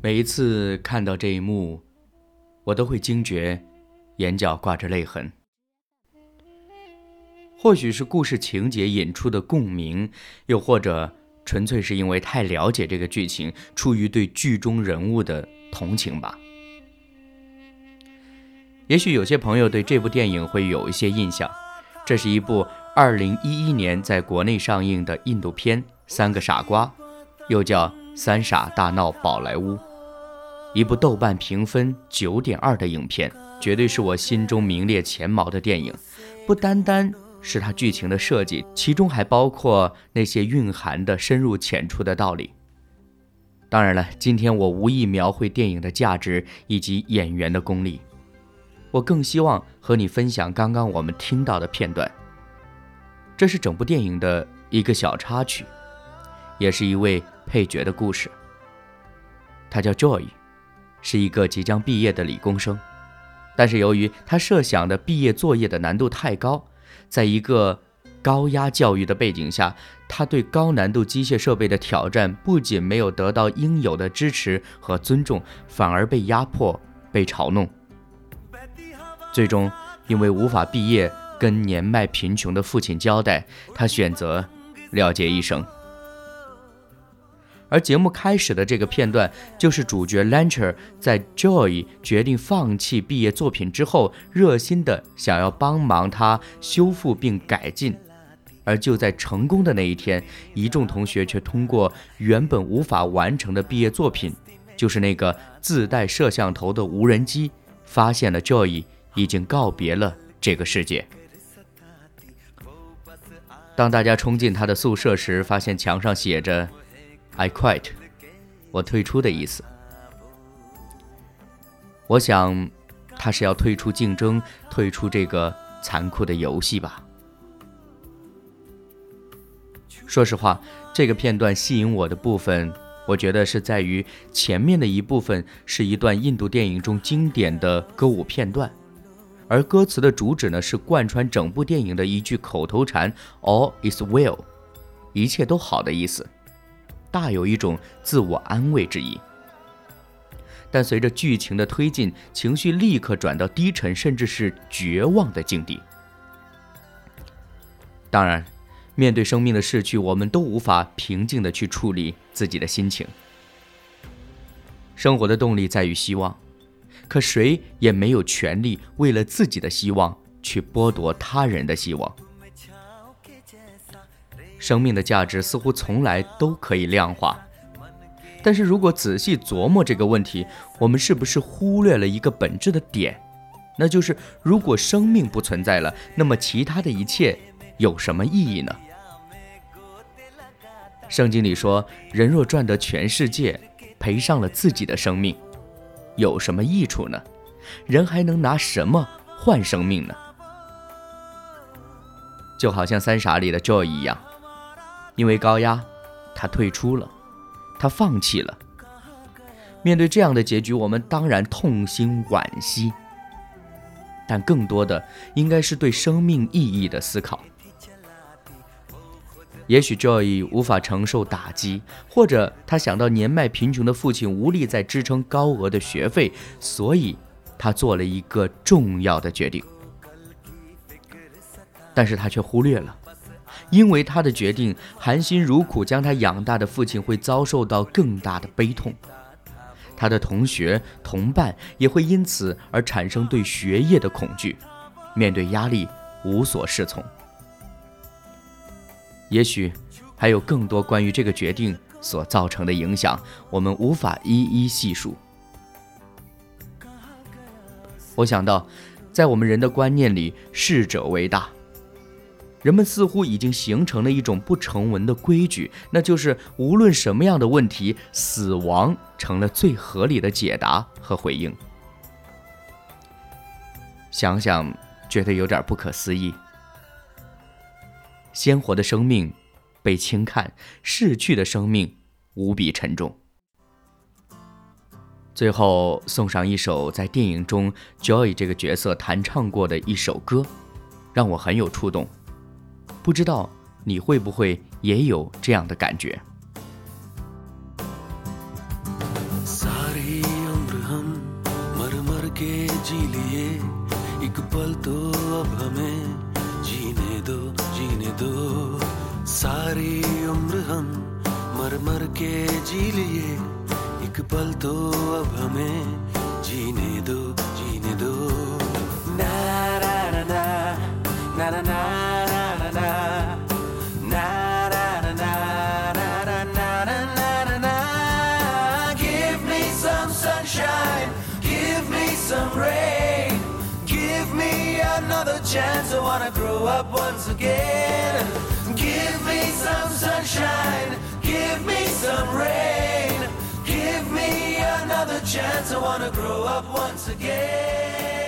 每一次看到这一幕，我都会惊觉，眼角挂着泪痕。或许是故事情节引出的共鸣，又或者纯粹是因为太了解这个剧情，出于对剧中人物的同情吧。也许有些朋友对这部电影会有一些印象，这是一部2011年在国内上映的印度片《三个傻瓜》，又叫《三傻大闹宝莱坞》。一部豆瓣评分九点二的影片，绝对是我心中名列前茅的电影。不单单是它剧情的设计，其中还包括那些蕴含的深入浅出的道理。当然了，今天我无意描绘电影的价值以及演员的功力，我更希望和你分享刚刚我们听到的片段。这是整部电影的一个小插曲，也是一位配角的故事。他叫 Joy。是一个即将毕业的理工生，但是由于他设想的毕业作业的难度太高，在一个高压教育的背景下，他对高难度机械设备的挑战不仅没有得到应有的支持和尊重，反而被压迫、被嘲弄。最终，因为无法毕业，跟年迈贫穷的父亲交代，他选择了结一生。而节目开始的这个片段，就是主角 Lancher 在 Joy 决定放弃毕业作品之后，热心的想要帮忙他修复并改进。而就在成功的那一天，一众同学却通过原本无法完成的毕业作品，就是那个自带摄像头的无人机，发现了 Joy 已经告别了这个世界。当大家冲进他的宿舍时，发现墙上写着。I quit，我退出的意思。我想，他是要退出竞争，退出这个残酷的游戏吧。说实话，这个片段吸引我的部分，我觉得是在于前面的一部分是一段印度电影中经典的歌舞片段，而歌词的主旨呢是贯穿整部电影的一句口头禅：“All is well”，一切都好的意思。大有一种自我安慰之意，但随着剧情的推进，情绪立刻转到低沉，甚至是绝望的境地。当然，面对生命的逝去，我们都无法平静的去处理自己的心情。生活的动力在于希望，可谁也没有权利为了自己的希望去剥夺他人的希望。生命的价值似乎从来都可以量化，但是如果仔细琢磨这个问题，我们是不是忽略了一个本质的点？那就是如果生命不存在了，那么其他的一切有什么意义呢？圣经里说：“人若赚得全世界，赔上了自己的生命，有什么益处呢？人还能拿什么换生命呢？”就好像《三傻》里的 Joy 一样。因为高压，他退出了，他放弃了。面对这样的结局，我们当然痛心惋惜，但更多的应该是对生命意义的思考。也许 Joy 无法承受打击，或者他想到年迈贫穷的父亲无力再支撑高额的学费，所以他做了一个重要的决定。但是他却忽略了。因为他的决定，含辛茹苦将他养大的父亲会遭受到更大的悲痛，他的同学同伴也会因此而产生对学业的恐惧，面对压力无所适从。也许还有更多关于这个决定所造成的影响，我们无法一一细数。我想到，在我们人的观念里，逝者为大。人们似乎已经形成了一种不成文的规矩，那就是无论什么样的问题，死亡成了最合理的解答和回应。想想，觉得有点不可思议。鲜活的生命被轻看，逝去的生命无比沉重。最后送上一首在电影中 Joy 这个角色弹唱过的一首歌，让我很有触动。不知道你会不会也有这样的感觉？chance. I wanna grow up once again. Give me some sunshine. Give me some rain. Give me another chance. I wanna grow up once again.